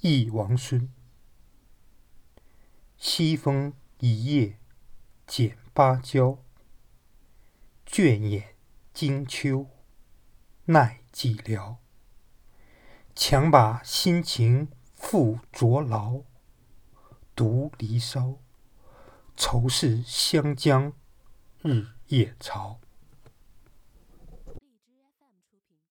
忆王孙。西风一夜剪芭蕉，倦眼惊秋奈寂寥。强把新情付浊劳，独离骚。愁是湘江日夜潮。